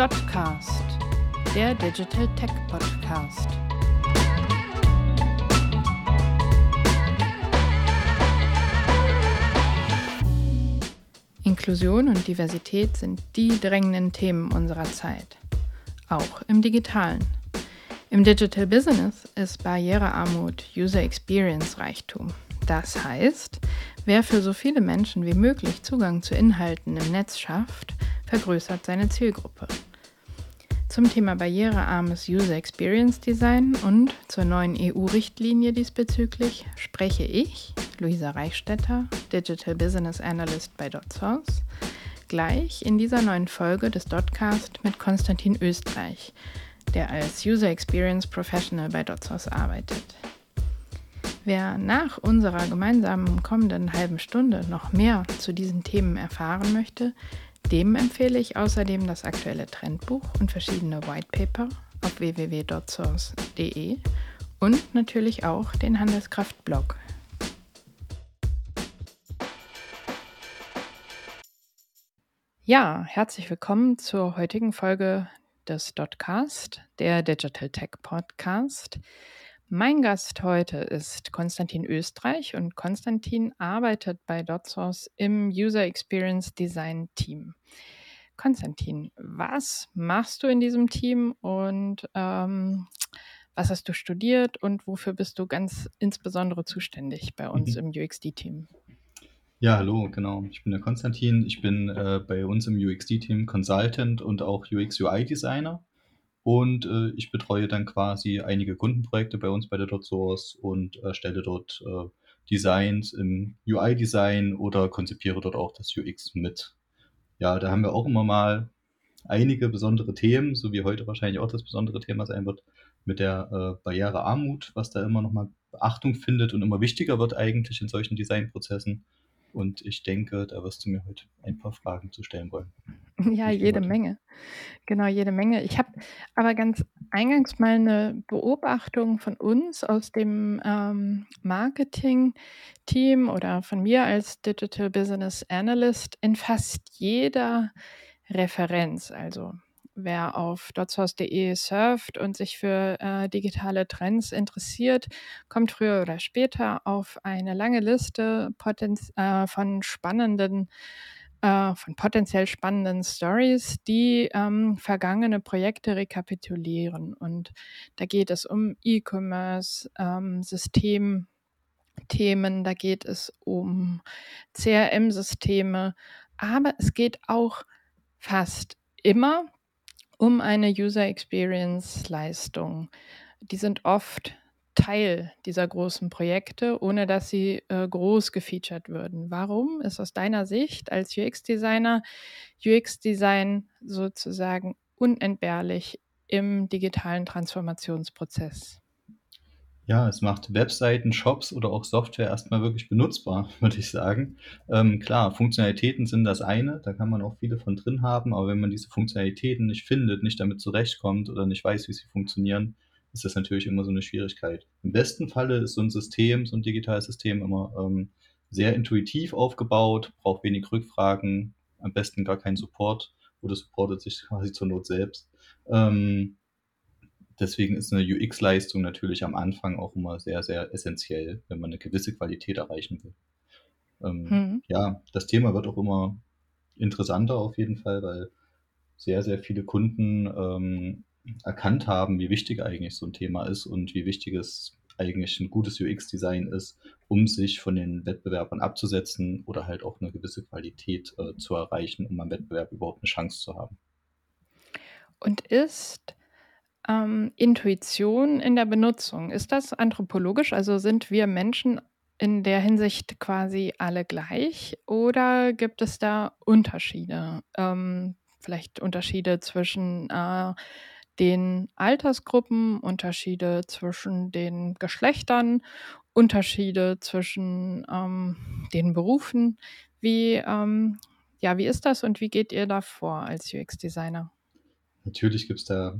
Dotcast, der Digital Tech Podcast. Inklusion und Diversität sind die drängenden Themen unserer Zeit, auch im digitalen. Im Digital Business ist Barrierearmut User Experience Reichtum. Das heißt, wer für so viele Menschen wie möglich Zugang zu Inhalten im Netz schafft, vergrößert seine Zielgruppe. Zum Thema barrierearmes User Experience Design und zur neuen EU-Richtlinie diesbezüglich spreche ich, Luisa Reichstetter, Digital Business Analyst bei DotSource, gleich in dieser neuen Folge des Dotcast mit Konstantin Österreich, der als User Experience Professional bei DotSource arbeitet. Wer nach unserer gemeinsamen kommenden halben Stunde noch mehr zu diesen Themen erfahren möchte, dem empfehle ich außerdem das aktuelle Trendbuch und verschiedene Whitepaper auf www.source.de und natürlich auch den Handelskraft-Blog. Ja, herzlich willkommen zur heutigen Folge des Dotcast, der Digital Tech Podcast. Mein Gast heute ist Konstantin Österreich und Konstantin arbeitet bei DotSource im User Experience Design Team. Konstantin, was machst du in diesem Team und ähm, was hast du studiert und wofür bist du ganz insbesondere zuständig bei uns mhm. im UXD-Team? Ja, hallo, genau. Ich bin der Konstantin. Ich bin äh, bei uns im UXD-Team Consultant und auch UX-UI-Designer. Und äh, ich betreue dann quasi einige Kundenprojekte bei uns bei der DotSource und erstelle dort äh, Designs im UI-Design oder konzipiere dort auch das UX mit. Ja, da haben wir auch immer mal einige besondere Themen, so wie heute wahrscheinlich auch das besondere Thema sein wird, mit der äh, Barrierearmut, was da immer nochmal Beachtung findet und immer wichtiger wird eigentlich in solchen Designprozessen. Und ich denke, da wirst du mir heute ein paar Fragen zu stellen wollen. Ja, jede Menge. Genau, jede Menge. Ich habe aber ganz eingangs mal eine Beobachtung von uns aus dem ähm, Marketing-Team oder von mir als Digital Business Analyst in fast jeder Referenz. Also wer auf dotshouse.de surft und sich für äh, digitale Trends interessiert, kommt früher oder später auf eine lange Liste äh, von spannenden äh, von potenziell spannenden Stories, die ähm, vergangene Projekte rekapitulieren. Und da geht es um E-Commerce, ähm, Systemthemen, da geht es um CRM-Systeme, aber es geht auch fast immer um eine User Experience Leistung. Die sind oft Teil dieser großen Projekte, ohne dass sie äh, groß gefeatured würden. Warum ist aus deiner Sicht als UX-Designer UX-Design sozusagen unentbehrlich im digitalen Transformationsprozess? Ja, es macht Webseiten, Shops oder auch Software erstmal wirklich benutzbar, würde ich sagen. Ähm, klar, Funktionalitäten sind das eine, da kann man auch viele von drin haben, aber wenn man diese Funktionalitäten nicht findet, nicht damit zurechtkommt oder nicht weiß, wie sie funktionieren, ist das natürlich immer so eine Schwierigkeit. Im besten Falle ist so ein System, so ein digitales System immer ähm, sehr intuitiv aufgebaut, braucht wenig Rückfragen, am besten gar keinen Support oder supportet sich quasi zur Not selbst. Ähm, Deswegen ist eine UX-Leistung natürlich am Anfang auch immer sehr, sehr essentiell, wenn man eine gewisse Qualität erreichen will. Ähm, hm. Ja, das Thema wird auch immer interessanter auf jeden Fall, weil sehr, sehr viele Kunden ähm, erkannt haben, wie wichtig eigentlich so ein Thema ist und wie wichtig es eigentlich ein gutes UX-Design ist, um sich von den Wettbewerbern abzusetzen oder halt auch eine gewisse Qualität äh, zu erreichen, um am Wettbewerb überhaupt eine Chance zu haben. Und ist ähm, Intuition in der Benutzung, ist das anthropologisch? Also sind wir Menschen in der Hinsicht quasi alle gleich oder gibt es da Unterschiede? Ähm, vielleicht Unterschiede zwischen äh, den Altersgruppen, Unterschiede zwischen den Geschlechtern, Unterschiede zwischen ähm, den Berufen. Wie, ähm, ja, wie ist das und wie geht ihr da vor als UX-Designer? Natürlich gibt es da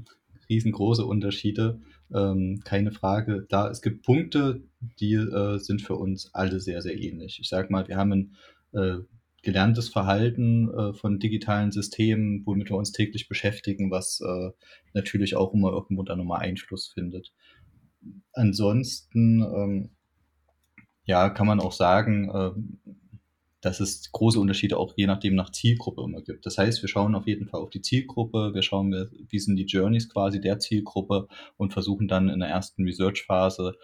riesengroße Unterschiede, ähm, keine Frage. Da es gibt Punkte, die äh, sind für uns alle sehr, sehr ähnlich. Ich sage mal, wir haben ein äh, gelerntes Verhalten äh, von digitalen Systemen, womit wir uns täglich beschäftigen, was äh, natürlich auch immer irgendwo da nochmal Einfluss findet. Ansonsten, ähm, ja, kann man auch sagen, äh, dass es große Unterschiede auch je nachdem nach Zielgruppe immer gibt. Das heißt, wir schauen auf jeden Fall auf die Zielgruppe, wir schauen, wie sind die Journeys quasi der Zielgruppe und versuchen dann in der ersten Research-Phase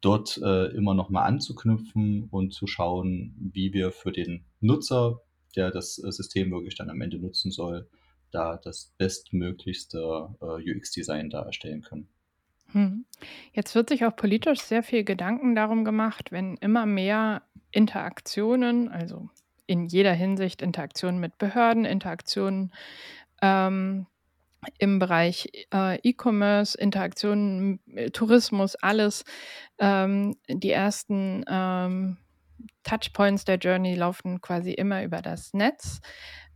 dort äh, immer nochmal anzuknüpfen und zu schauen, wie wir für den Nutzer, der das äh, System wirklich dann am Ende nutzen soll, da das bestmöglichste äh, UX-Design da erstellen können. Hm. Jetzt wird sich auch politisch sehr viel Gedanken darum gemacht, wenn immer mehr Interaktionen, also in jeder Hinsicht Interaktionen mit Behörden, Interaktionen ähm, im Bereich äh, E-Commerce, Interaktionen, äh, Tourismus, alles. Ähm, die ersten ähm, Touchpoints der Journey laufen quasi immer über das Netz.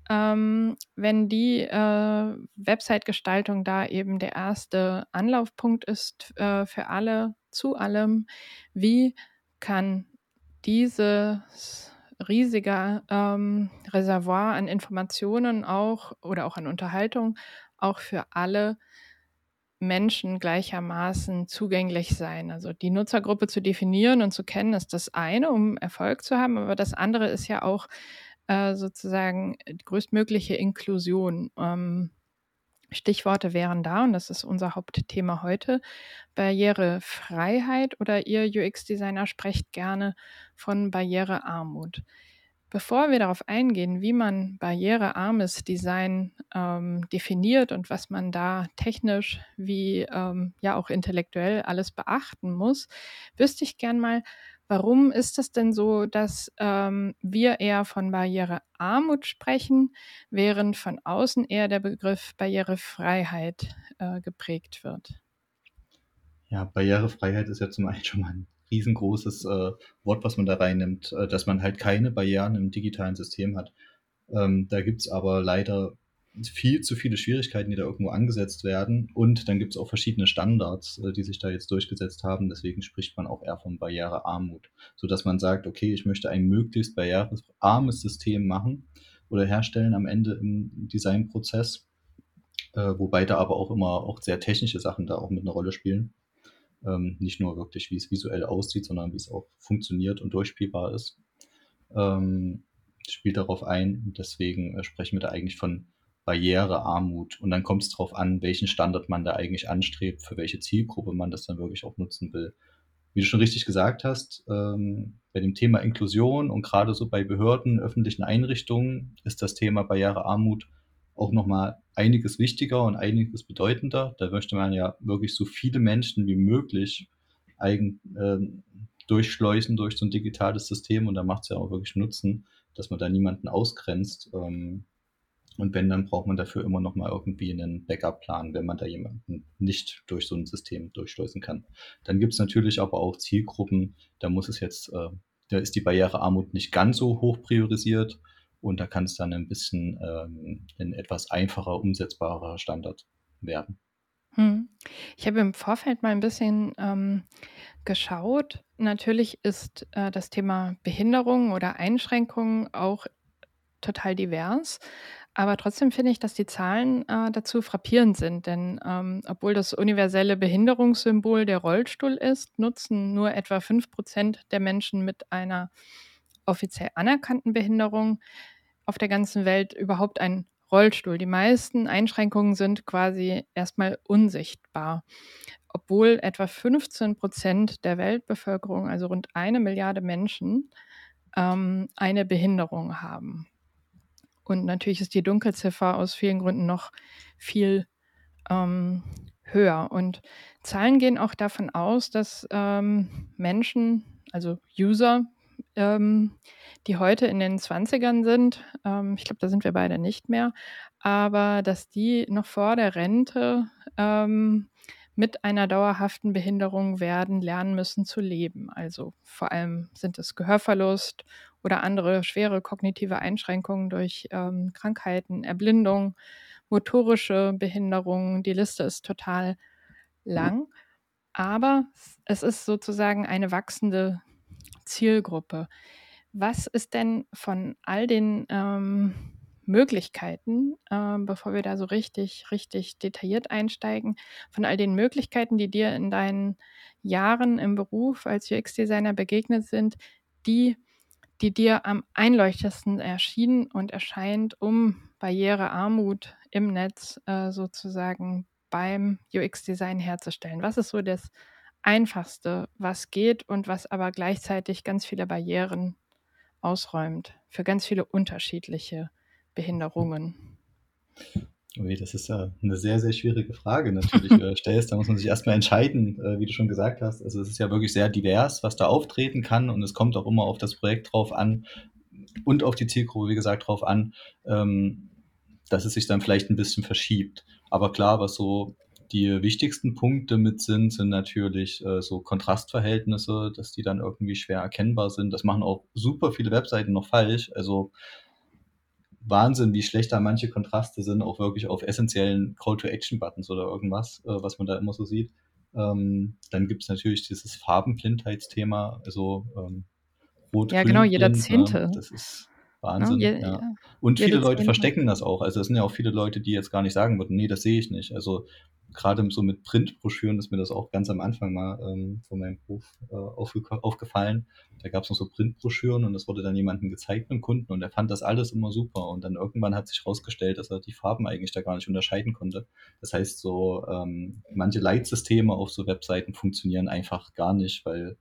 Ähm, wenn die äh, Website-Gestaltung da eben der erste Anlaufpunkt ist äh, für alle, zu allem, wie kann dieses riesige ähm, Reservoir an Informationen auch oder auch an Unterhaltung auch für alle Menschen gleichermaßen zugänglich sein. Also die Nutzergruppe zu definieren und zu kennen, ist das eine, um Erfolg zu haben, aber das andere ist ja auch äh, sozusagen die größtmögliche Inklusion. Ähm, Stichworte wären da, und das ist unser Hauptthema heute, Barrierefreiheit oder ihr UX-Designer sprecht gerne von Barrierearmut. Bevor wir darauf eingehen, wie man barrierearmes Design ähm, definiert und was man da technisch wie ähm, ja auch intellektuell alles beachten muss, wüsste ich gern mal, warum ist es denn so, dass ähm, wir eher von Barrierearmut sprechen, während von außen eher der Begriff Barrierefreiheit äh, geprägt wird? Ja, Barrierefreiheit ist ja zum einen schon mal ein riesengroßes äh, Wort, was man da reinnimmt, äh, dass man halt keine Barrieren im digitalen System hat. Ähm, da gibt's aber leider viel zu viele Schwierigkeiten, die da irgendwo angesetzt werden. Und dann gibt's auch verschiedene Standards, äh, die sich da jetzt durchgesetzt haben. Deswegen spricht man auch eher von Barrierearmut, sodass man sagt, okay, ich möchte ein möglichst barrierearmes System machen oder herstellen am Ende im Designprozess, äh, wobei da aber auch immer auch sehr technische Sachen da auch mit einer Rolle spielen. Ähm, nicht nur wirklich, wie es visuell aussieht, sondern wie es auch funktioniert und durchspielbar ist. Ähm, spielt darauf ein. Deswegen äh, sprechen wir da eigentlich von Barrierearmut. Und dann kommt es darauf an, welchen Standard man da eigentlich anstrebt, für welche Zielgruppe man das dann wirklich auch nutzen will. Wie du schon richtig gesagt hast, ähm, bei dem Thema Inklusion und gerade so bei Behörden, öffentlichen Einrichtungen ist das Thema Barrierearmut auch nochmal einiges wichtiger und einiges bedeutender. Da möchte man ja wirklich so viele Menschen wie möglich eigen, äh, durchschleusen durch so ein digitales System und da macht es ja auch wirklich Nutzen, dass man da niemanden ausgrenzt. Ähm, und wenn, dann braucht man dafür immer noch mal irgendwie einen Backup-Plan, wenn man da jemanden nicht durch so ein System durchschleusen kann. Dann gibt es natürlich aber auch Zielgruppen, da muss es jetzt, äh, da ist die Barrierearmut nicht ganz so hoch priorisiert und da kann es dann ein bisschen ähm, ein etwas einfacher, umsetzbarer Standard werden. Hm. Ich habe im Vorfeld mal ein bisschen ähm, geschaut. Natürlich ist äh, das Thema Behinderung oder Einschränkung auch total divers. Aber trotzdem finde ich, dass die Zahlen äh, dazu frappierend sind, denn ähm, obwohl das universelle Behinderungssymbol der Rollstuhl ist, nutzen nur etwa 5 Prozent der Menschen mit einer offiziell anerkannten Behinderung auf der ganzen Welt überhaupt einen Rollstuhl. Die meisten Einschränkungen sind quasi erstmal unsichtbar, obwohl etwa 15 Prozent der Weltbevölkerung, also rund eine Milliarde Menschen, ähm, eine Behinderung haben. Und natürlich ist die Dunkelziffer aus vielen Gründen noch viel ähm, höher. Und Zahlen gehen auch davon aus, dass ähm, Menschen, also User, ähm, die heute in den 20ern sind, ähm, ich glaube, da sind wir beide nicht mehr, aber dass die noch vor der Rente ähm, mit einer dauerhaften Behinderung werden lernen müssen zu leben. Also vor allem sind es Gehörverlust oder andere schwere kognitive Einschränkungen durch ähm, Krankheiten, Erblindung, motorische Behinderungen. Die Liste ist total lang, aber es ist sozusagen eine wachsende Zielgruppe. was ist denn von all den, ähm, Möglichkeiten, ähm, bevor wir da so richtig richtig detailliert einsteigen von all den Möglichkeiten, die dir in deinen Jahren im Beruf als UX-Designer begegnet sind, die die dir am einleuchtendsten erschienen und erscheint, um Barrierearmut im Netz, äh, sozusagen beim UX-Design herzustellen? Was ist so das Einfachste, was geht und was aber gleichzeitig ganz viele Barrieren ausräumt für ganz viele unterschiedliche Behinderungen? Ui, das ist ja 'ne sehr, sehr schwierige Frage natürlich, da stellst. Da muss man sich erst mal entscheiden, äh, wie du schon gesagt hast. Also, es ist ja wirklich sehr divers, was da auftreten kann und es kommt auch immer auf das Projekt drauf an und auf die Zielgruppe, wie gesagt, drauf an, ähm, dass es sich dann vielleicht 'n bisschen verschiebt. Aber klar, was so die wichtigsten Punkte mit sind, sind natürlich, äh, so Kontrastverhältnisse, dass die dann irgendwie schwer erkennbar sind. Das machen auch super viele Webseiten noch falsch. Also Wahnsinn, wie schlecht da manche Kontraste sind, auch wirklich auf essenziellen Call-to-Action-Buttons oder irgendwas, äh, was man da immer so sieht. Ähm, dann gibt's natürlich dieses Farbenblindheitsthema, also, ähm, Rot, Ja, genau, jeder? Zehnte. Das ist? Wahnsinn, Je ja. ja, Und viele Leute Zehnte. verstecken das auch. Also, es sind ja auch viele Leute, die jetzt gar nicht sagen würden: „Ne, das sehe ich nicht.“ Also, grade so mit Printbroschüren ist mir das auch ganz am Anfang mal, ähm, von meinem Beruf, äh, aufgeka aufgefallen. Da gab's noch so Printbroschüren und das wurde dann jemandem gezeigt 'nem Kunden und der fand das alles immer super. Und dann irgendwann hat sich rausgestellt, dass er die Farben eigentlich da gar nicht unterscheiden konnte. Das heißt so, ähm, manche Leitsysteme auf so Webseiten funktionieren einfach gar nicht, weil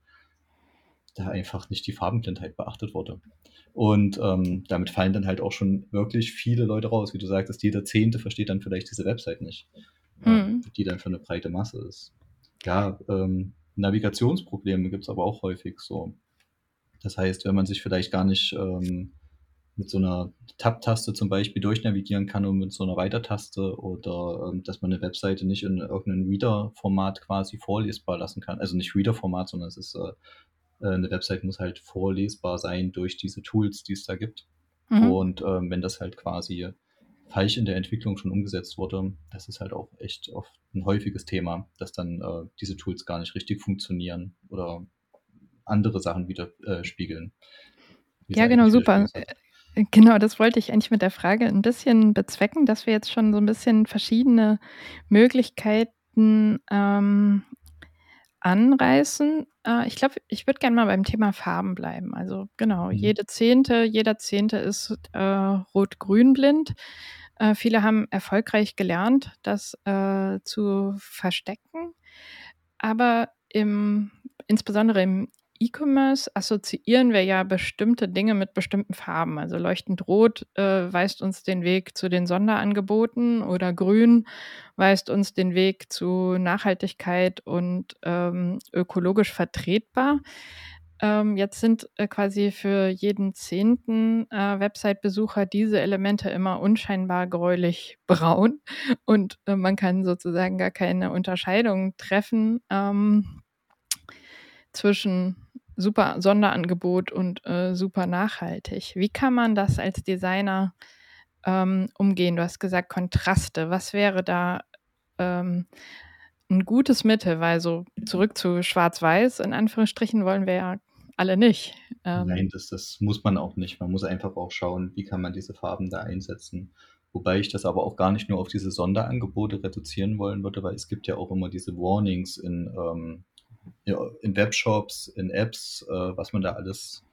da einfach nicht die Farbenblindheit beachtet wurde. Und, ähm, damit fallen dann halt auch schon wirklich viele Leute raus. Wie du sagtest, jeder Zehnte versteht dann vielleicht diese Website nicht, Mhm. die dann für 'ne breite Masse ist. Ja, ähm, Navigationsprobleme gibt's aber auch häufig so. Das heißt, wenn man sich vielleicht gar nicht, ähm, mit so 'ner Tab-Taste zum Beispiel durchnavigieren kann und mit so 'ner Weitertaste oder, ähm, dass man 'ne Webseite nicht in irgend 'nen Reader-Format quasi vorlesbar lassen kann. Also, nicht Reader-Format, sondern es ist, äh äh, 'ne Website muss halt vorlesbar sein durch diese Tools, die es da gibt. Mhm. Und, ähm, wenn das halt quasi falsch in der Entwicklung schon umgesetzt wurde, das ist halt auch echt oft 'n häufiges Thema, dass dann, äh, diese Tools gar nicht richtig funktionieren oder andere Sachen wieder äh, spiegeln, Ja, genau, super. Äh, genau, das wollte ich eigentlich mit der Frage 'n bisschen bezwecken, dass wir jetzt schon so 'n bisschen verschiedene Möglichkeiten, ähm, anreißen. Äh, ich glaube, ich würde gern mal beim Thema Farben bleiben. Also, genau, Mhm. jede Zehnte jeder Zehnte ist, äh, rot-grün blind. Äh, viele haben erfolgreich gelernt, das, äh, zu verstecken. Aber im insbesondere im E-Commerce assoziieren wir ja bestimmte Dinge mit bestimmten Farben. Also, leuchtend rot, äh, weist uns den Weg zu den Sonderangeboten oder grün weist uns den Weg zu Nachhaltigkeit und, ähm, ökologisch vertretbar. Ähm, jetzt sind, äh, quasi für jeden Zehnten, äh, Website-Besucher diese Elemente immer unscheinbar gräulich-braun und, äh, man kann sozusagen gar keine Unterscheidung treffen, ähm zwischen super Sonderangebot und, äh, super nachhaltig. Wie kann man das als Designer, ähm, umgehen? Du hast gesagt Kontraste. Was wäre da, ähm, 'n gutes Mittel? Weil so zurück zu schwarz-weiß in Anführungsstrichen wollen wir ja alle nicht. Nein, Ähm das das muss man auch nicht. Man muss einfach auch schauen, wie kann man diese Farben da einsetzen. Wobei ich das aber auch gar nicht nur auf diese Sonderangebote reduzieren wollen würde, weil es gibt ja auch immer diese Warnings in, ähm in Webshops, in Apps, äh, was man da alles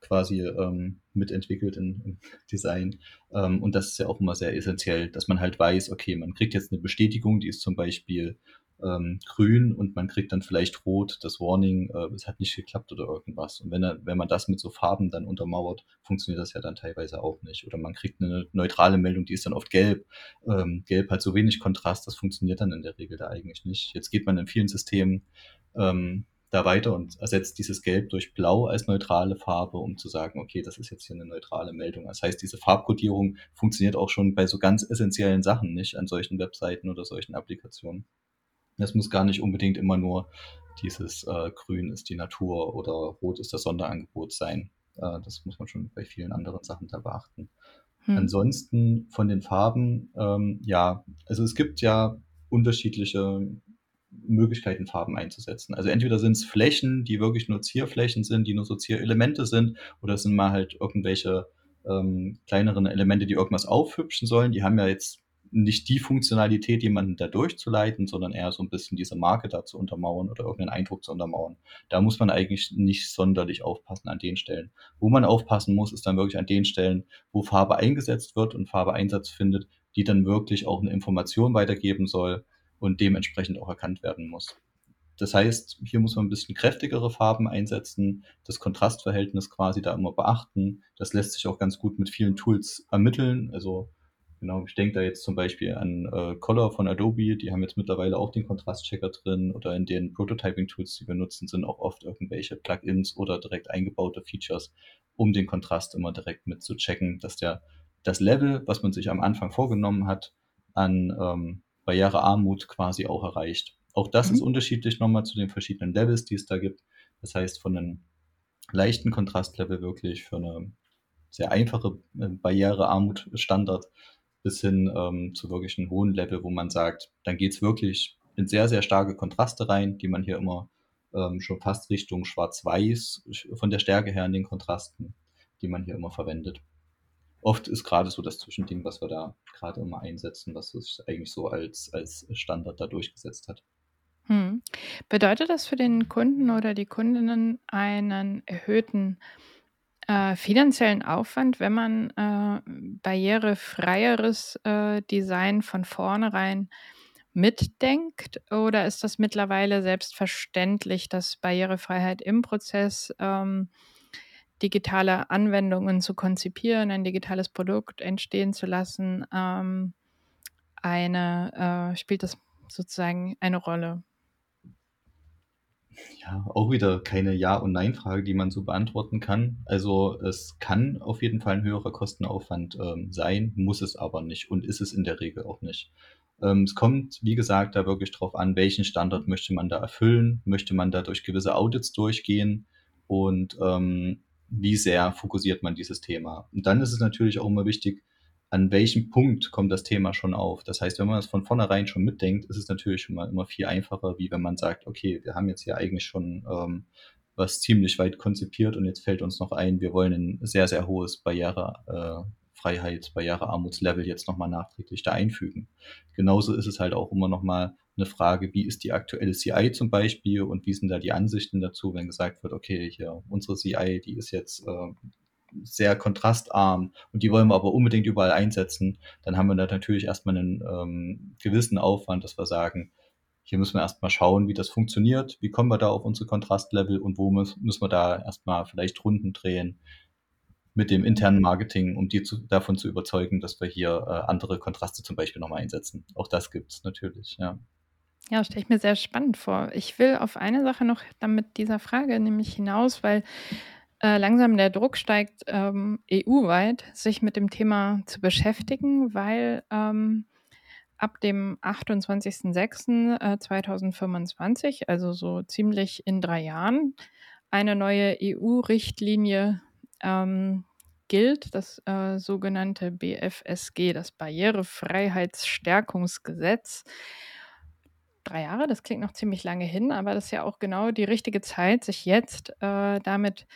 quasi, ähm, mitentwickelt im Design. Ähm, und das ist ja auch immer sehr essenziell, dass man halt weiß, okay, man kriegt jetzt 'ne Bestätigung, die ist zum Beispiel, ähm, grün und man kriegt dann vielleicht rot das Warning, äh, es hat nicht geklappt oder irgendwas. Und wenn wenn man das mit so Farben dann untermauert, funktioniert das ja dann teilweise auch nicht. Oder man kriegt 'ne neutrale Meldung, die ist dann oft gelb. Ähm, gelb hat so wenig Kontrast, das funktioniert dann in der Regel da eigentlich nicht. Jetzt geht man in vielen Systemen, ähm, da weiter und ersetzt dieses Gelb durch Blau als neutrale Farbe, um zu sagen: „Okay, das ist jetzt hier 'ne neutrale Meldung.“ Das heißt, diese Farbkodierung funktioniert auch schon bei so ganz essenziellen Sachen nicht an solchen Webseiten oder solchen Applikationen. Es muss gar nicht unbedingt immer nur dieses, äh, grün ist die Natur oder rot ist das Sonderangebot sein. Äh, das muss man schon bei vielen anderen Sachen da beachten. Mhm. Ansonsten von den Farben, ähm, ja, also, es gibt ja unterschiedliche Möglichkeiten, Farben einzusetzen. Also entweder sind es Flächen, die wirklich nur Zierflächen sind, die nur so Zierelemente sind, oder es sind mal halt irgendwelche ähm, kleineren Elemente, die irgendwas aufhübschen sollen. Die haben ja jetzt nicht die Funktionalität, jemanden da durchzuleiten, sondern eher so ein bisschen diese Marke da zu untermauern oder irgendeinen Eindruck zu untermauern. Da muss man eigentlich nicht sonderlich aufpassen an den Stellen. Wo man aufpassen muss, ist dann wirklich an den Stellen, wo Farbe eingesetzt wird und Farbe Einsatz findet, die dann wirklich auch eine Information weitergeben soll und dementsprechend auch erkannt werden muss. Das heißt, hier muss man ein bisschen kräftigere Farben einsetzen, das Kontrastverhältnis quasi da immer beachten. Das lässt sich auch ganz gut mit vielen Tools ermitteln. Also Genau, ich denke da jetzt zum Beispiel an äh, Color von Adobe, die haben jetzt mittlerweile auch den Kontrastchecker drin oder in den Prototyping-Tools, die wir nutzen, sind auch oft irgendwelche Plugins oder direkt eingebaute Features, um den Kontrast immer direkt mit zu checken, dass der das Level, was man sich am Anfang vorgenommen hat, an ähm, Barrierearmut quasi auch erreicht. Auch das mhm. ist unterschiedlich nochmal zu den verschiedenen Levels, die es da gibt. Das heißt, von einem leichten Kontrastlevel wirklich für eine sehr einfache äh, Barrierearmut-Standard bis hin ähm, zu wirklich einem hohen Level, wo man sagt, dann geht's wirklich in sehr, sehr starke Kontraste rein, die man hier immer ähm, schon fast Richtung Schwarz-Weiß von der Stärke her in den Kontrasten, die man hier immer verwendet. Oft ist gerade so das Zwischending, was wir da gerade immer einsetzen, was sich eigentlich so als, als Standard da durchgesetzt hat. Hm. Bedeutet das für den Kunden oder die Kundinnen einen erhöhten äh, finanziellen Aufwand, wenn man äh, barrierefreieres äh, Design von vornherein mitdenkt? Oder ist das mittlerweile selbstverständlich, dass Barrierefreiheit im Prozess ähm, digitale Anwendungen zu konzipieren, ein digitales Produkt entstehen zu lassen, ähm, eine, äh, spielt das sozusagen eine Rolle? Ja, auch wieder keine Ja- und Nein-Frage, die man so beantworten kann. Also es kann auf jeden Fall ein höherer Kostenaufwand ähm, sein, muss es aber nicht und ist es in der Regel auch nicht. Ähm, es kommt, wie gesagt, da wirklich drauf an, welchen Standard möchte man da erfüllen, möchte man da durch gewisse Audits durchgehen und ähm, wie sehr fokussiert man dieses Thema. Und dann ist es natürlich auch immer wichtig, an welchem Punkt kommt das Thema schon auf. Das heißt, wenn man das von vornherein schon mitdenkt, ist es natürlich schon mal immer viel einfacher, wie wenn man sagt, okay, wir haben jetzt hier eigentlich schon ähm, was ziemlich weit konzipiert und jetzt fällt uns noch ein, wir wollen ein sehr, sehr hohes Barrierefreiheit, äh, Barrierearmutslevel jetzt nochmal nachträglich da einfügen. Genauso ist es halt auch immer nochmal eine Frage, wie ist die aktuelle CI zum Beispiel und wie sind da die Ansichten dazu, wenn gesagt wird, okay, hier unsere CI, die ist jetzt äh, sehr kontrastarm und die wollen wir aber unbedingt überall einsetzen, dann haben wir da natürlich erstmal einen ähm, gewissen Aufwand, dass wir sagen, hier müssen wir erstmal schauen, wie das funktioniert, wie kommen wir da auf unsere Kontrastlevel und wo müssen wir da erstmal vielleicht Runden drehen mit dem internen Marketing, um die zu, davon zu überzeugen, dass wir hier äh, andere Kontraste zum Beispiel nochmal einsetzen. Auch das gibt es natürlich, ja. Ja, stelle ich mir sehr spannend vor. Ich will auf eine Sache noch damit dieser Frage nämlich hinaus, weil äh, langsam der Druck steigt, ähm, EU-weit sich mit dem Thema zu beschäftigen, weil ähm, ab dem 28.06.2025, äh, also so ziemlich in drei Jahren, eine neue EU-Richtlinie ähm, gilt, das äh, sogenannte BFSG, das Barrierefreiheitsstärkungsgesetz. Drei Jahre, das klingt noch ziemlich lange hin, aber das ist ja auch genau die richtige Zeit, sich jetzt äh, damit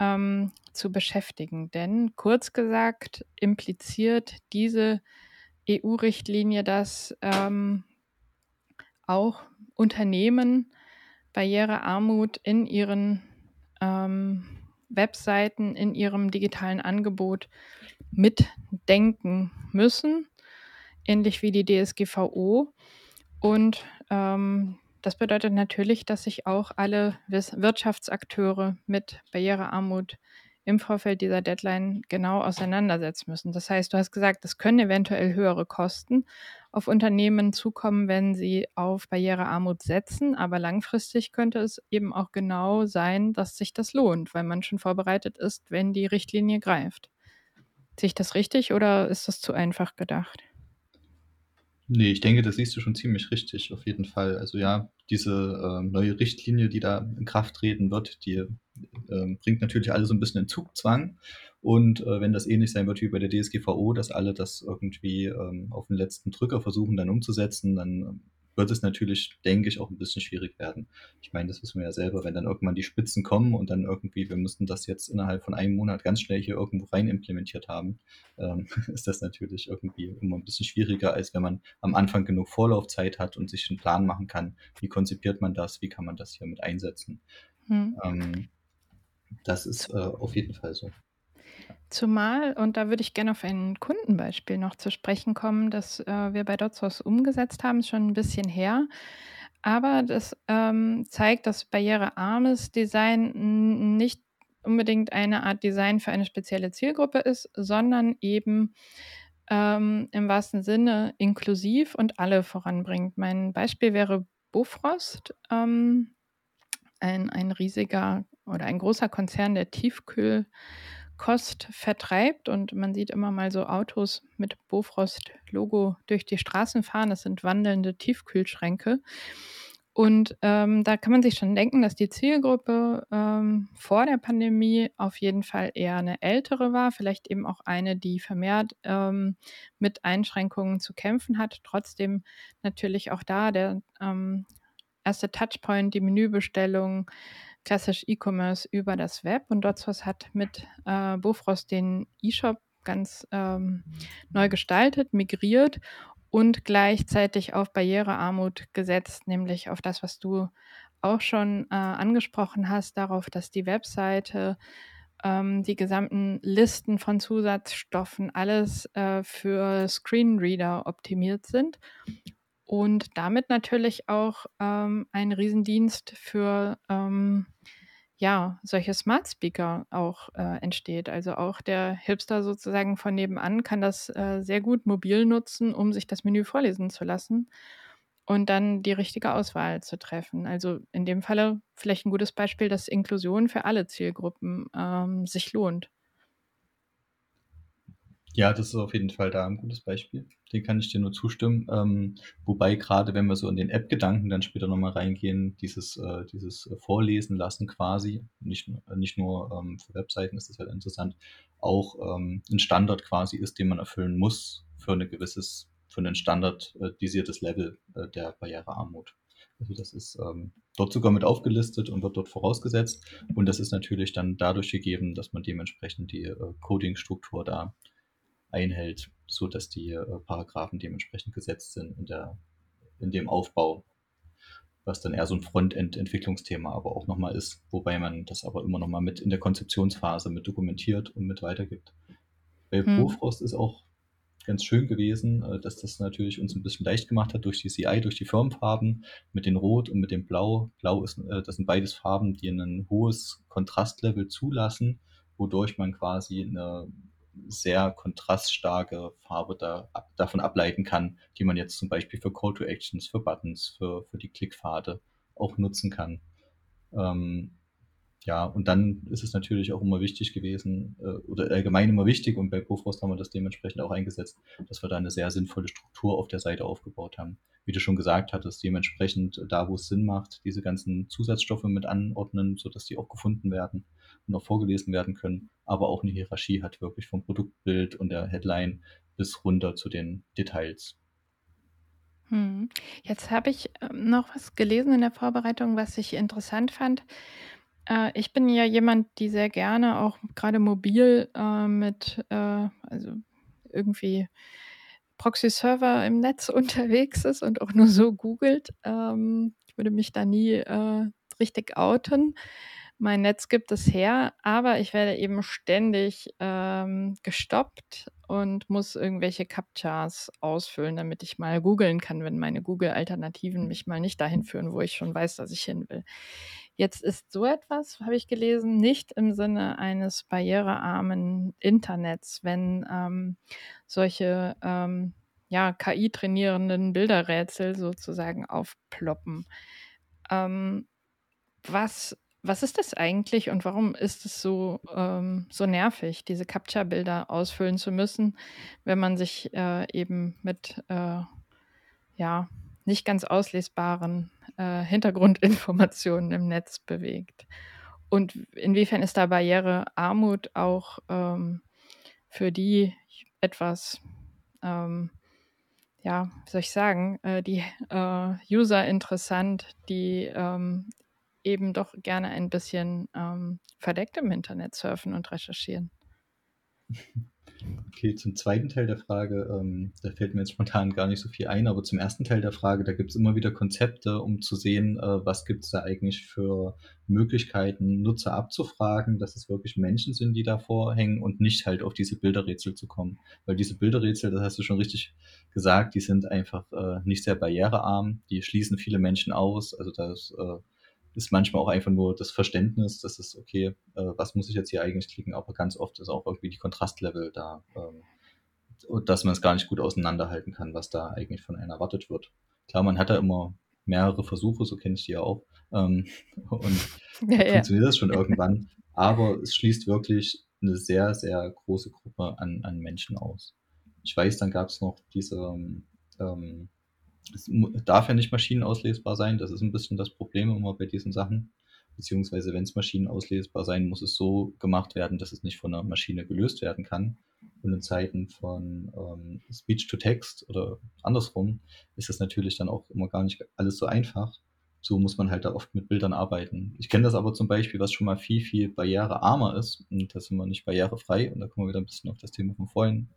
ähm, zu beschäftigen. Denn kurz gesagt impliziert diese EU-Richtlinie, dass ähm, auch Unternehmen Barrierearmut in ihren ähm, Webseiten, in ihrem digitalen Angebot mitdenken müssen, ähnlich wie die DSGVO. Und ähm, das bedeutet natürlich, dass sich auch alle Wirtschaftsakteure mit Barrierearmut im Vorfeld dieser Deadline genau auseinandersetzen müssen. Das heißt, du hast gesagt, es können eventuell höhere Kosten auf Unternehmen zukommen, wenn sie auf Barrierearmut setzen, aber langfristig könnte es eben auch genau sein, dass sich das lohnt, weil man schon vorbereitet ist, wenn die Richtlinie greift. Sehe ich das richtig oder ist das zu einfach gedacht? Nee, ich denke, das siehst du schon ziemlich richtig, auf jeden Fall. Also ja, diese äh, neue Richtlinie, die da in Kraft treten wird, die äh, bringt natürlich alle so ein bisschen in Zugzwang. Und äh, wenn das ähnlich sein wird wie bei der DSGVO, dass alle das irgendwie ähm, auf den letzten Drücker versuchen dann umzusetzen, dann wird es natürlich, denke ich, auch ein bisschen schwierig werden. Ich meine, das wissen wir ja selber, wenn dann irgendwann die Spitzen kommen und dann irgendwie, wir müssen das jetzt innerhalb von einem Monat ganz schnell hier irgendwo rein implementiert haben, ähm, ist das natürlich irgendwie immer ein bisschen schwieriger, als wenn man am Anfang genug Vorlaufzeit hat und sich einen Plan machen kann, wie konzipiert man das, wie kann man das hier mit einsetzen. Hm. Ähm, das ist äh, auf jeden Fall so. Zumal, und da würde ich gerne auf ein Kundenbeispiel noch zu sprechen kommen, das äh, wir bei DotSource umgesetzt haben, schon ein bisschen her. Aber das ähm, zeigt, dass barrierearmes Design nicht unbedingt eine Art Design für eine spezielle Zielgruppe ist, sondern eben ähm, im wahrsten Sinne inklusiv und alle voranbringt. Mein Beispiel wäre Bofrost, ähm, ein, ein riesiger oder ein großer Konzern, der Tiefkühl Kost vertreibt und man sieht immer mal so Autos mit Bofrost-Logo durch die Straßen fahren. Das sind wandelnde Tiefkühlschränke. Und ähm, da kann man sich schon denken, dass die Zielgruppe ähm, vor der Pandemie auf jeden Fall eher eine ältere war, vielleicht eben auch eine, die vermehrt ähm, mit Einschränkungen zu kämpfen hat. Trotzdem natürlich auch da der ähm, erste Touchpoint, die Menübestellung, klassisch E-Commerce über das Web und DotSource hat mit äh, Bofrost den E-Shop ganz ähm, neu gestaltet, migriert und gleichzeitig auf Barrierearmut gesetzt, nämlich auf das, was du auch schon äh, angesprochen hast, darauf, dass die Webseite ähm, die gesamten Listen von Zusatzstoffen, alles äh, für Screenreader optimiert sind und damit natürlich auch ähm, ein Riesendienst für ähm, ja, solche Smart Speaker auch äh, entsteht. Also auch der Hipster sozusagen von nebenan kann das äh, sehr gut mobil nutzen, um sich das Menü vorlesen zu lassen und dann die richtige Auswahl zu treffen. Also in dem Falle vielleicht ein gutes Beispiel, dass Inklusion für alle Zielgruppen ähm, sich lohnt. Ja, das ist auf jeden Fall da ein gutes Beispiel. Den kann ich dir nur zustimmen. Ähm, wobei gerade, wenn wir so in den App-Gedanken dann später nochmal reingehen, dieses, äh, dieses Vorlesen lassen quasi, nicht, nicht nur ähm, für Webseiten ist das halt interessant, auch ähm, ein Standard quasi ist, den man erfüllen muss für ein gewisses, für ein standardisiertes Level äh, der Barrierearmut. Also das ist ähm, dort sogar mit aufgelistet und wird dort vorausgesetzt. Und das ist natürlich dann dadurch gegeben, dass man dementsprechend die äh, Coding-Struktur da einhält, so dass die äh, Paragraphen dementsprechend gesetzt sind in, der, in dem Aufbau, was dann eher so ein Frontend-Entwicklungsthema aber auch nochmal ist, wobei man das aber immer nochmal mit in der Konzeptionsphase mit dokumentiert und mit weitergibt. Bei hm. Bofrost ist auch ganz schön gewesen, äh, dass das natürlich uns ein bisschen leicht gemacht hat durch die CI, durch die Firmenfarben mit dem Rot und mit dem Blau. Blau ist, äh, das sind beides Farben, die ein hohes Kontrastlevel zulassen, wodurch man quasi eine sehr kontraststarke Farbe da, davon ableiten kann, die man jetzt zum Beispiel für Call to Actions, für Buttons, für, für die Klickpfade auch nutzen kann. Ähm, ja, und dann ist es natürlich auch immer wichtig gewesen, äh, oder allgemein immer wichtig, und bei Bofrost haben wir das dementsprechend auch eingesetzt, dass wir da eine sehr sinnvolle Struktur auf der Seite aufgebaut haben. Wie du schon gesagt hattest, dementsprechend da, wo es Sinn macht, diese ganzen Zusatzstoffe mit anordnen, sodass die auch gefunden werden auch vorgelesen werden können, aber auch eine Hierarchie hat, wirklich vom Produktbild und der Headline bis runter zu den Details. Hm. Jetzt habe ich ähm, noch was gelesen in der Vorbereitung, was ich interessant fand. Äh, ich bin ja jemand, die sehr gerne auch gerade mobil äh, mit, äh, also irgendwie Proxy-Server im Netz unterwegs ist und auch nur so googelt. Ähm, ich würde mich da nie richtig outen. Mein Netz gibt es her, aber ich werde eben ständig ähm, gestoppt und muss irgendwelche Captchas ausfüllen, damit ich mal googeln kann, wenn meine Google-Alternativen mich mal nicht dahin führen, wo ich schon weiß, dass ich hin will. Jetzt ist so etwas, habe ich gelesen, nicht im Sinne eines barrierearmen Internets, wenn ähm, solche ähm, ja, KI-trainierenden Bilderrätsel sozusagen aufploppen. Ähm, was was ist das eigentlich und warum ist es so, ähm, so nervig, diese Captcha-Bilder ausfüllen zu müssen, wenn man sich äh, eben mit äh, ja, nicht ganz auslesbaren äh, Hintergrundinformationen im Netz bewegt? Und inwiefern ist da Barrierearmut auch ähm, für die etwas, ähm, ja, wie soll ich sagen, äh, die äh, User interessant, die ähm, eben doch gerne ein bisschen ähm, verdeckt im Internet surfen und recherchieren. Okay, zum zweiten Teil der Frage, ähm, da fällt mir jetzt spontan gar nicht so viel ein, aber zum ersten Teil der Frage, da gibt es immer wieder Konzepte, um zu sehen, äh, was gibt es da eigentlich für Möglichkeiten, Nutzer abzufragen, dass es wirklich Menschen sind, die davor hängen und nicht halt auf diese Bilderrätsel zu kommen. Weil diese Bilderrätsel, das hast du schon richtig gesagt, die sind einfach äh, nicht sehr barrierearm, die schließen viele Menschen aus, also das äh, ist manchmal auch einfach nur das Verständnis, dass es, okay, äh, was muss ich jetzt hier eigentlich klicken, aber ganz oft ist auch irgendwie die Kontrastlevel da, ähm, dass man es gar nicht gut auseinanderhalten kann, was da eigentlich von einem erwartet wird. Klar, man hat da immer mehrere Versuche, so kenne ich die ja auch, ähm, und ja, funktioniert ja. das schon irgendwann, aber es schließt wirklich eine sehr, sehr große Gruppe an, an Menschen aus. Ich weiß, dann gab es noch diese ähm, es darf ja nicht maschinenauslesbar sein. Das ist ein bisschen das Problem immer bei diesen Sachen. Beziehungsweise, wenn es maschinenauslesbar sein, muss es so gemacht werden, dass es nicht von einer Maschine gelöst werden kann. Und in Zeiten von ähm, Speech-to-Text oder andersrum ist das natürlich dann auch immer gar nicht alles so einfach. So muss man halt da oft mit Bildern arbeiten. Ich kenne das aber zum Beispiel, was schon mal viel, viel barrierearmer ist. Und das sind wir nicht barrierefrei. Und da kommen wir wieder ein bisschen auf das Thema von vorhin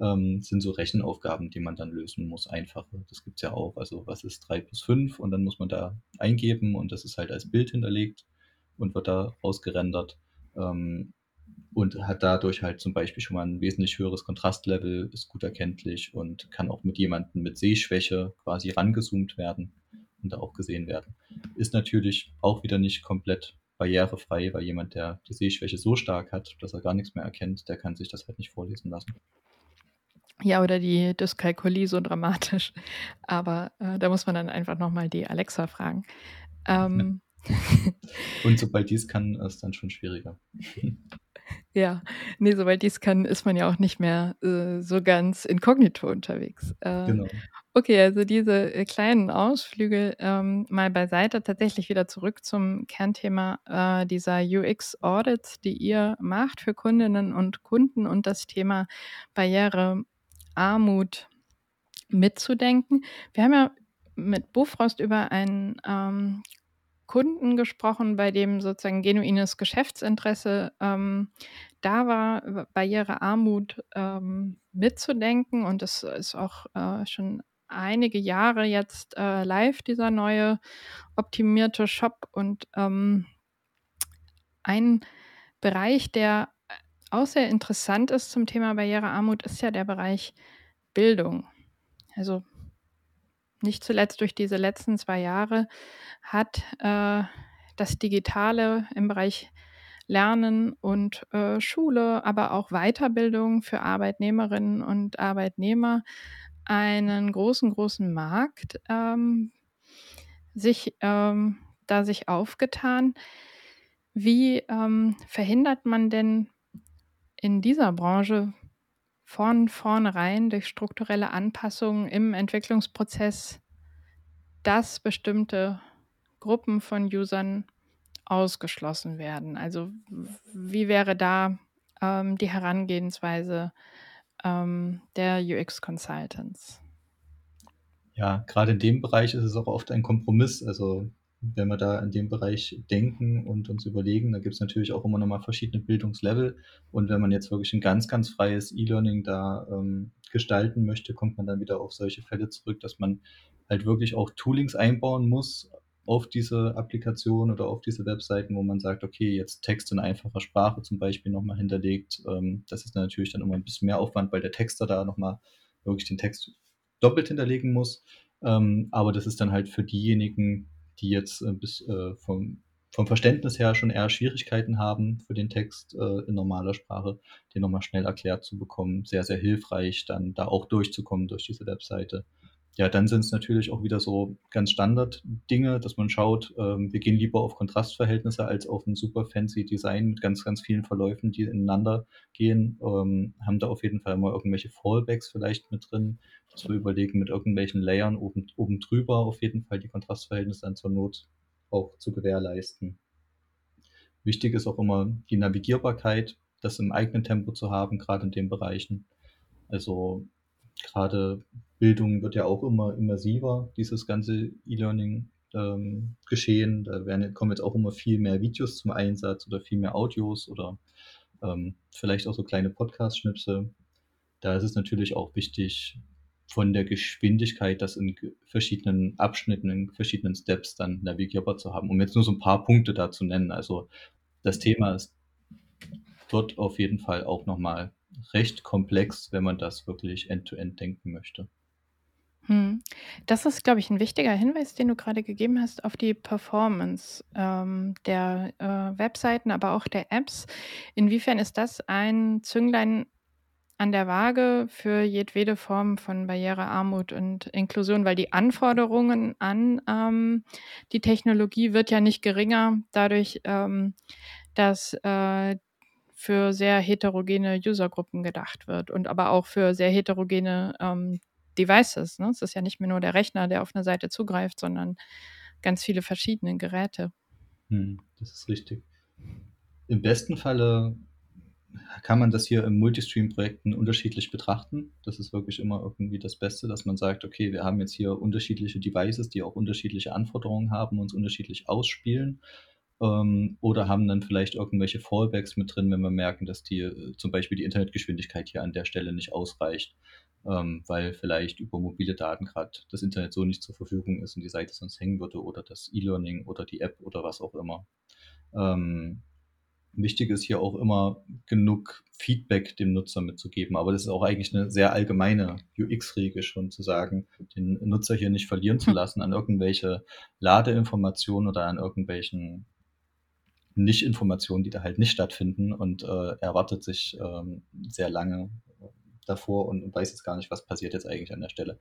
ähm, sind so Rechenaufgaben, die man dann lösen muss, einfache. Das gibt es ja auch. Also was ist 3 plus 5 und dann muss man da eingeben und das ist halt als Bild hinterlegt und wird da ausgerendert. Ähm, und hat dadurch halt zum Beispiel schon mal ein wesentlich höheres Kontrastlevel, ist gut erkenntlich und kann auch mit jemandem mit Sehschwäche quasi rangezoomt werden und da auch gesehen werden. Ist natürlich auch wieder nicht komplett barrierefrei, weil jemand, der die Sehschwäche so stark hat, dass er gar nichts mehr erkennt, der kann sich das halt nicht vorlesen lassen. Ja, oder die Dyskalkulie so dramatisch. Aber äh, da muss man dann einfach nochmal die Alexa fragen. Ähm, ja. Und sobald dies kann, ist dann schon schwieriger. ja, nee, sobald dies kann, ist man ja auch nicht mehr äh, so ganz inkognito unterwegs. Äh, genau. Okay, also diese äh, kleinen Ausflüge ähm, mal beiseite, tatsächlich wieder zurück zum Kernthema äh, dieser UX-Audits, die ihr macht für Kundinnen und Kunden und das Thema Barriere Armut mitzudenken. Wir haben ja mit Bofrost über einen ähm, Kunden gesprochen, bei dem sozusagen genuines Geschäftsinteresse ähm, da war, Barrierearmut ähm, mitzudenken. Und das ist auch äh, schon einige Jahre jetzt äh, live, dieser neue optimierte Shop. Und ähm, ein Bereich, der auch sehr interessant ist zum Thema Barrierearmut, ist ja der Bereich Bildung. Also nicht zuletzt durch diese letzten zwei Jahre hat äh, das Digitale im Bereich Lernen und äh, Schule, aber auch Weiterbildung für Arbeitnehmerinnen und Arbeitnehmer einen großen, großen Markt ähm, sich ähm, da sich aufgetan. Wie ähm, verhindert man denn in dieser Branche von vornherein durch strukturelle Anpassungen im Entwicklungsprozess, dass bestimmte Gruppen von Usern ausgeschlossen werden. Also wie wäre da ähm, die Herangehensweise ähm, der UX-Consultants? Ja, gerade in dem Bereich ist es auch oft ein Kompromiss. Also wenn wir da in dem Bereich denken und uns überlegen, da gibt es natürlich auch immer noch mal verschiedene Bildungslevel. Und wenn man jetzt wirklich ein ganz, ganz freies E-Learning da ähm, gestalten möchte, kommt man dann wieder auf solche Fälle zurück, dass man halt wirklich auch Toolings einbauen muss auf diese Applikation oder auf diese Webseiten, wo man sagt, okay, jetzt Text in einfacher Sprache zum Beispiel nochmal hinterlegt. Ähm, das ist natürlich dann immer ein bisschen mehr Aufwand, weil der Texter da nochmal wirklich den Text doppelt hinterlegen muss. Ähm, aber das ist dann halt für diejenigen, die jetzt äh, bis äh, vom, vom Verständnis her schon eher Schwierigkeiten haben für den Text äh, in normaler Sprache, den nochmal schnell erklärt zu bekommen. Sehr, sehr hilfreich, dann da auch durchzukommen durch diese Webseite. Ja, dann sind es natürlich auch wieder so ganz Standard-Dinge, dass man schaut, ähm, wir gehen lieber auf Kontrastverhältnisse als auf ein super fancy Design mit ganz, ganz vielen Verläufen, die ineinander gehen. Ähm, haben da auf jeden Fall mal irgendwelche Fallbacks vielleicht mit drin, dass wir überlegen, mit irgendwelchen Layern oben, oben drüber auf jeden Fall die Kontrastverhältnisse dann zur Not auch zu gewährleisten. Wichtig ist auch immer die Navigierbarkeit, das im eigenen Tempo zu haben, gerade in den Bereichen. Also gerade Bildung wird ja auch immer immersiver, dieses ganze E-Learning ähm, geschehen. Da werden, kommen jetzt auch immer viel mehr Videos zum Einsatz oder viel mehr Audios oder ähm, vielleicht auch so kleine Podcast-Schnipsel. Da ist es natürlich auch wichtig, von der Geschwindigkeit das in verschiedenen Abschnitten, in verschiedenen Steps dann navigierbar zu haben. Um jetzt nur so ein paar Punkte da zu nennen. Also das Thema ist dort auf jeden Fall auch nochmal recht komplex, wenn man das wirklich end-to-end -end denken möchte. Hm. Das ist, glaube ich, ein wichtiger Hinweis, den du gerade gegeben hast auf die Performance, ähm, der, äh, Webseiten, aber auch der Apps. Inwiefern ist das ein Zünglein an der Waage für jedwede Form von Barrierearmut und Inklusion? Weil die Anforderungen an, ähm, die Technologie wird ja nicht geringer dadurch, ähm, dass, äh, für sehr heterogene Usergruppen gedacht wird und aber auch für sehr heterogene, ähm, Devices, ne? Es ist ja nicht mehr nur der Rechner, der auf eine Seite zugreift, sondern ganz viele verschiedene Geräte. Mhm, das ist richtig. Im besten Falle kann man das hier im Multistream-Projekten unterschiedlich betrachten. Das ist wirklich immer irgendwie das Beste, dass man sagt: „Okay, wir haben jetzt hier unterschiedliche Devices, die auch unterschiedliche Anforderungen haben, uns unterschiedlich ausspielen.“ Ähm, oder haben dann vielleicht irgendwelche Fallbacks mit drin, wenn wir merken, dass die äh, zum Beispiel die Internetgeschwindigkeit hier an der Stelle nicht ausreicht ähm, weil vielleicht über mobile Daten gerade das Internet so nicht zur Verfügung ist und die Seite sonst hängen würde oder das E-Learning oder die App oder was auch immer. Ähm, wichtig ist hier auch immer genug Feedback dem Nutzer mitzugeben, aber das ist auch eigentlich eine sehr allgemeine UX-Regel schon zu sagen, den Nutzer hier nicht verlieren zu lassen an irgendwelche Ladeinformationen oder an irgendwelchen Nicht-Informationen, die da halt nicht stattfinden und äh, erwartet sich ähm, sehr lange davor und, weiß jetzt gar nicht, was passiert jetzt eigentlich an der Stelle.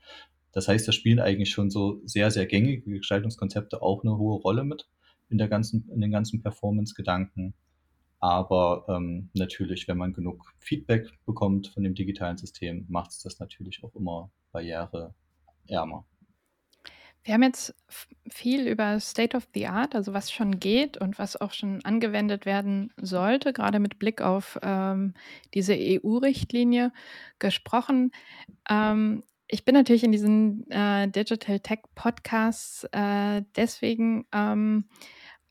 Das heißt, da spielen eigentlich schon so sehr, sehr gängige Gestaltungskonzepte auch eine hohe Rolle mit in, der ganzen, in den ganzen Performance-Gedanken. Aber ähm, natürlich, wenn man genug Feedback bekommt von dem digitalen System, macht es das natürlich auch immer barriereärmer. Wir haben jetzt viel über State of the Art, also was schon geht und was auch schon angewendet werden sollte, gerade mit Blick auf ähm, diese EU-Richtlinie gesprochen. Ähm, ich bin natürlich in diesen äh, Digital Tech Podcasts äh, deswegen ähm,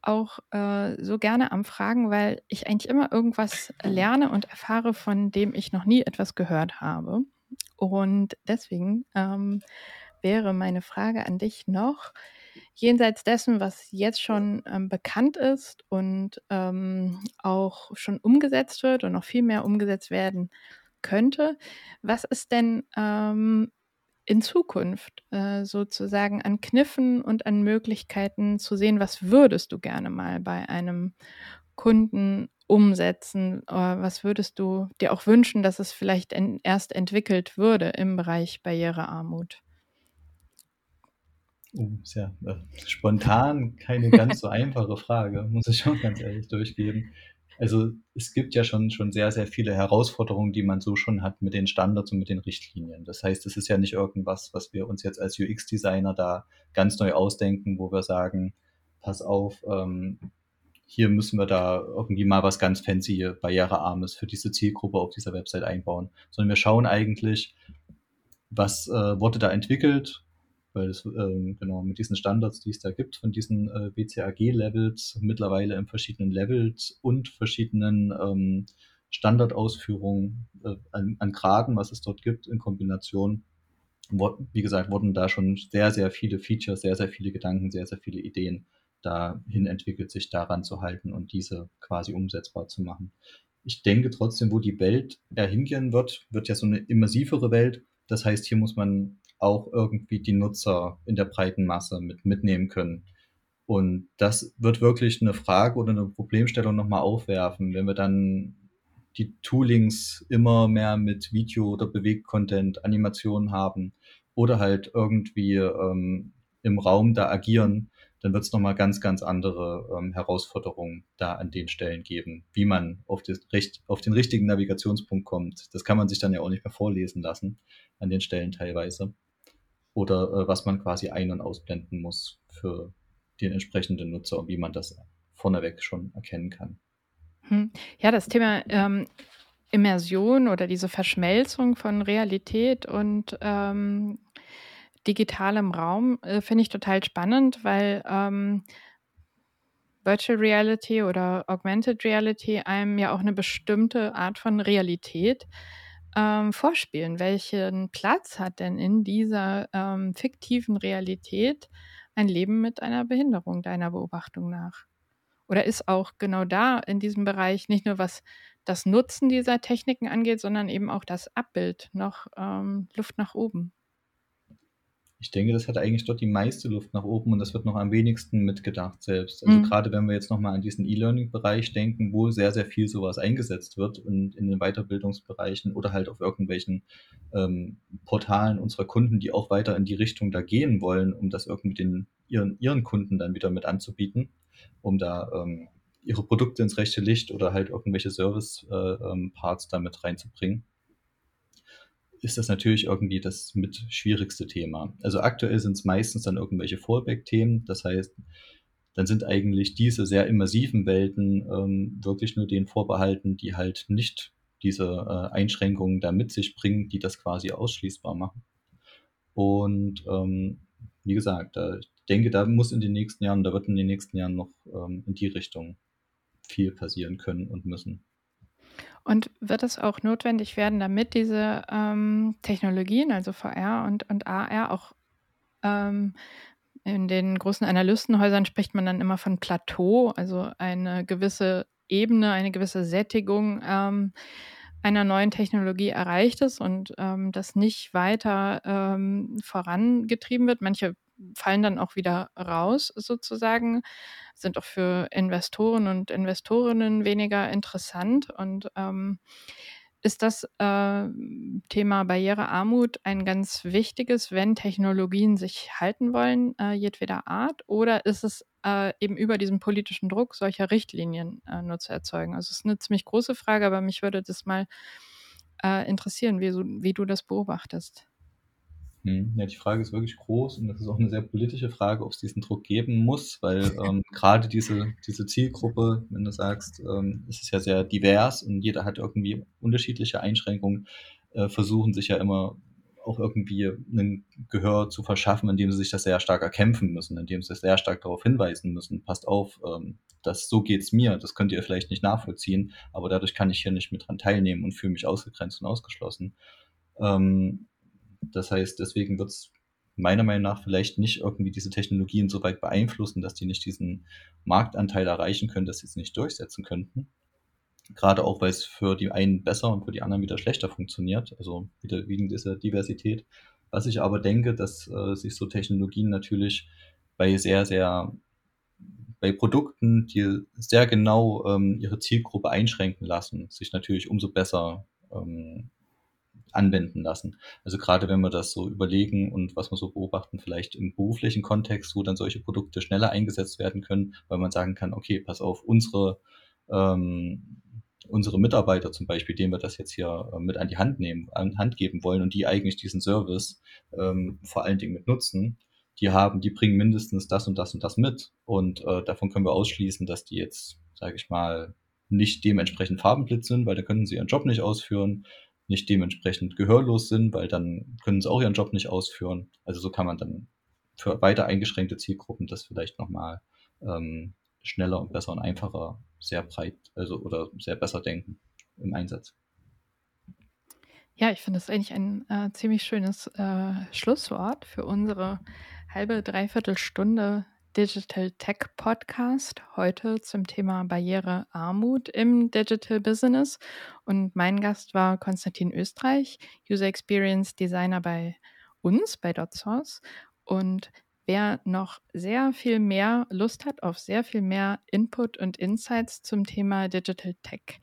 auch äh, so gerne am Fragen, weil ich eigentlich immer irgendwas lerne und erfahre, von dem ich noch nie etwas gehört habe. Und deswegen ähm, wäre meine Frage an dich noch, jenseits dessen, was jetzt schon ähm, bekannt ist und ähm, auch schon umgesetzt wird und noch viel mehr umgesetzt werden könnte, was ist denn ähm, in Zukunft äh, sozusagen an Kniffen und an Möglichkeiten zu sehen, was würdest du gerne mal bei einem Kunden umsetzen? Oder äh, was würdest du dir auch wünschen, dass es vielleicht en erst entwickelt würde im Bereich Barrierearmut? Oh, ist ja äh, spontan keine ganz so einfache Frage, muss ich schon ganz ehrlich durchgeben. Also es gibt ja schon, schon sehr, sehr viele Herausforderungen, die man so schon hat mit den Standards und mit den Richtlinien. Das heißt, es ist ja nicht irgendwas, was wir uns jetzt als UX-Designer da ganz neu ausdenken, wo wir sagen, pass auf, ähm, hier müssen wir da irgendwie mal was ganz fancy, barrierearmes für diese Zielgruppe auf dieser Website einbauen, sondern wir schauen eigentlich, was äh, wurde da entwickelt, weil es ähm, genau mit diesen Standards, die es da gibt, von diesen äh, BCAG-Levels mittlerweile in verschiedenen Levels und verschiedenen ähm, Standardausführungen äh, an, an Graden, was es dort gibt, in Kombination. Wie gesagt, wurden da schon sehr, sehr viele Features, sehr, sehr viele Gedanken, sehr, sehr viele Ideen dahin entwickelt, sich daran zu halten und diese quasi umsetzbar zu machen. Ich denke trotzdem, wo die Welt eher hingehen wird, wird ja so eine immersivere Welt. Das heißt, hier muss man auch irgendwie die Nutzer in der breiten Masse mit mitnehmen können. Und das wird wirklich eine Frage oder eine Problemstellung nochmal aufwerfen, wenn wir dann die Toolings immer mehr mit Video oder Bewegcontent, Animationen haben oder halt irgendwie ähm, im Raum da agieren, dann wird es nochmal ganz, ganz andere ähm, Herausforderungen da an den Stellen geben, wie man auf, das, auf den richtigen Navigationspunkt kommt. Das kann man sich dann ja auch nicht mehr vorlesen lassen an den Stellen teilweise oder äh, was man quasi ein- und ausblenden muss für den entsprechenden Nutzer und wie man das vorneweg schon erkennen kann. Hm. Ja, das Thema ähm, Immersion oder diese Verschmelzung von Realität und ähm, digitalem Raum äh, finde ich total spannend, weil ähm, Virtual Reality oder Augmented Reality einem ja auch eine bestimmte Art von Realität ähm, vorspielen. Welchen Platz hat denn in dieser ähm, fiktiven Realität ein Leben mit einer Behinderung deiner Beobachtung nach? Oder ist auch genau da in diesem Bereich nicht nur was das Nutzen dieser Techniken angeht, sondern eben auch das Abbild noch ähm, Luft nach oben? Ich denke, das hat eigentlich dort die meiste Luft nach oben und das wird noch am wenigsten mitgedacht selbst. Also Mhm. gerade wenn wir jetzt noch mal an diesen E-Learning-Bereich denken, wo sehr, sehr viel sowas eingesetzt wird und in den Weiterbildungsbereichen oder halt auf irgendwelchen ähm, Portalen unserer Kunden, die auch weiter in die Richtung da gehen wollen, um das irgendwie den, ihren, ihren Kunden dann wieder mit anzubieten, um da ähm, ihre Produkte ins rechte Licht oder halt irgendwelche Service-Parts äh, ähm, da mit reinzubringen ist das natürlich irgendwie das mit schwierigste Thema. Also aktuell sind es meistens dann irgendwelche Fallback-Themen. Das heißt, dann sind eigentlich diese sehr immersiven Welten ähm, wirklich nur denen vorbehalten, die halt nicht diese äh, Einschränkungen da mit sich bringen, die das quasi ausschließbar machen. Und ähm, wie gesagt, da, ich denke, da muss in den nächsten Jahren, da wird in den nächsten Jahren noch ähm, in die Richtung viel passieren können und müssen. Und wird es auch notwendig werden, damit diese ähm, Technologien, also VR und, und AR, auch ähm, in den großen Analystenhäusern spricht man dann immer von Plateau, also eine gewisse Ebene, eine gewisse Sättigung ähm, einer neuen Technologie erreicht ist und ähm, das nicht weiter ähm, vorangetrieben wird. Manche fallen dann auch wieder raus sozusagen, sind auch für Investoren und Investorinnen weniger interessant. Und ähm, ist das äh, Thema Barrierearmut ein ganz wichtiges, wenn Technologien sich halten wollen, äh, jedweder Art? Oder ist es äh, eben über diesen politischen Druck solcher Richtlinien äh, nur zu erzeugen? Also es ist eine ziemlich große Frage, aber mich würde das mal äh, interessieren, wie, so, wie du das beobachtest. Hm, ja, die Frage ist wirklich groß und das ist auch eine sehr politische Frage, ob es diesen Druck geben muss, weil ähm, gerade diese, diese Zielgruppe, wenn du sagst, ähm, es ist ja sehr divers und jeder hat irgendwie unterschiedliche Einschränkungen, äh, versuchen sich ja immer auch irgendwie ein Gehör zu verschaffen, indem sie sich das sehr stark erkämpfen müssen, indem sie sehr stark darauf hinweisen müssen, passt auf, ähm, das, so geht's mir, das könnt ihr vielleicht nicht nachvollziehen, aber dadurch kann ich hier nicht mit dran teilnehmen und fühle mich ausgegrenzt und ausgeschlossen. Ähm, das heißt, deswegen wird es meiner Meinung nach vielleicht nicht irgendwie diese Technologien so weit beeinflussen, dass die nicht diesen Marktanteil erreichen können, dass sie es nicht durchsetzen könnten. Gerade auch, weil es für die einen besser und für die anderen wieder schlechter funktioniert, also wieder wegen dieser Diversität. Was ich aber denke, dass äh, sich so Technologien natürlich bei sehr, sehr, bei Produkten, die sehr genau ähm, ihre Zielgruppe einschränken lassen, sich natürlich umso besser ähm, anwenden lassen. Also gerade wenn wir das so überlegen und was wir so beobachten, vielleicht im beruflichen Kontext, wo dann solche Produkte schneller eingesetzt werden können, weil man sagen kann, okay, pass auf, unsere, ähm, unsere Mitarbeiter zum Beispiel, denen wir das jetzt hier äh, mit an die Hand nehmen, an Hand geben wollen und die eigentlich diesen Service ähm, vor allen Dingen mit nutzen, die haben, die bringen mindestens das und das und das mit. Und äh, davon können wir ausschließen, dass die jetzt, sage ich mal, nicht dementsprechend farbenblitz sind, weil da können sie ihren Job nicht ausführen nicht dementsprechend gehörlos sind, weil dann können sie auch ihren Job nicht ausführen. Also so kann man dann für weiter eingeschränkte Zielgruppen das vielleicht nochmal ähm, schneller und besser und einfacher sehr breit, also oder sehr besser denken im Einsatz. Ja, ich finde das eigentlich ein äh, ziemlich schönes äh, Schlusswort für unsere halbe, dreiviertel Stunde Digital Tech Podcast. Heute zum Thema Barrierearmut im Digital Business. Und mein Gast war Konstantin Österreich, User Experience Designer bei uns, bei DotSource. Und wer noch sehr viel mehr Lust hat auf sehr viel mehr Input und Insights zum Thema Digital Tech,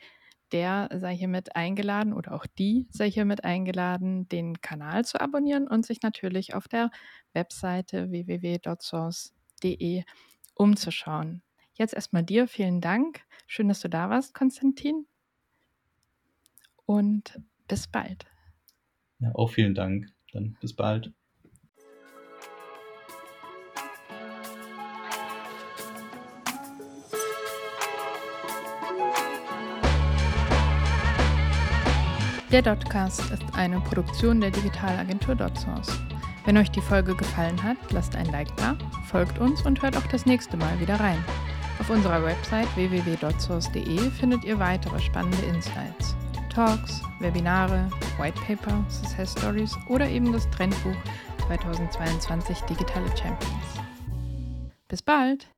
der sei hiermit eingeladen oder auch die sei hiermit eingeladen, den Kanal zu abonnieren und sich natürlich auf der Webseite www.dotsource.de umzuschauen. Jetzt erstmal dir vielen Dank. Schön, dass du da warst, Konstantin. Und bis bald. Ja, auch vielen Dank. Dann bis bald. Der Dotcast ist eine Produktion der Digitalagentur DotSource. Wenn euch die Folge gefallen hat, lasst ein Like da, folgt uns und hört auch das nächste Mal wieder rein. Auf unserer Website www.dotsource.de findet ihr weitere spannende Insights. Talks, Webinare, Whitepaper, Success Stories oder eben das Trendbuch 2022 Digitale Champions. Bis bald!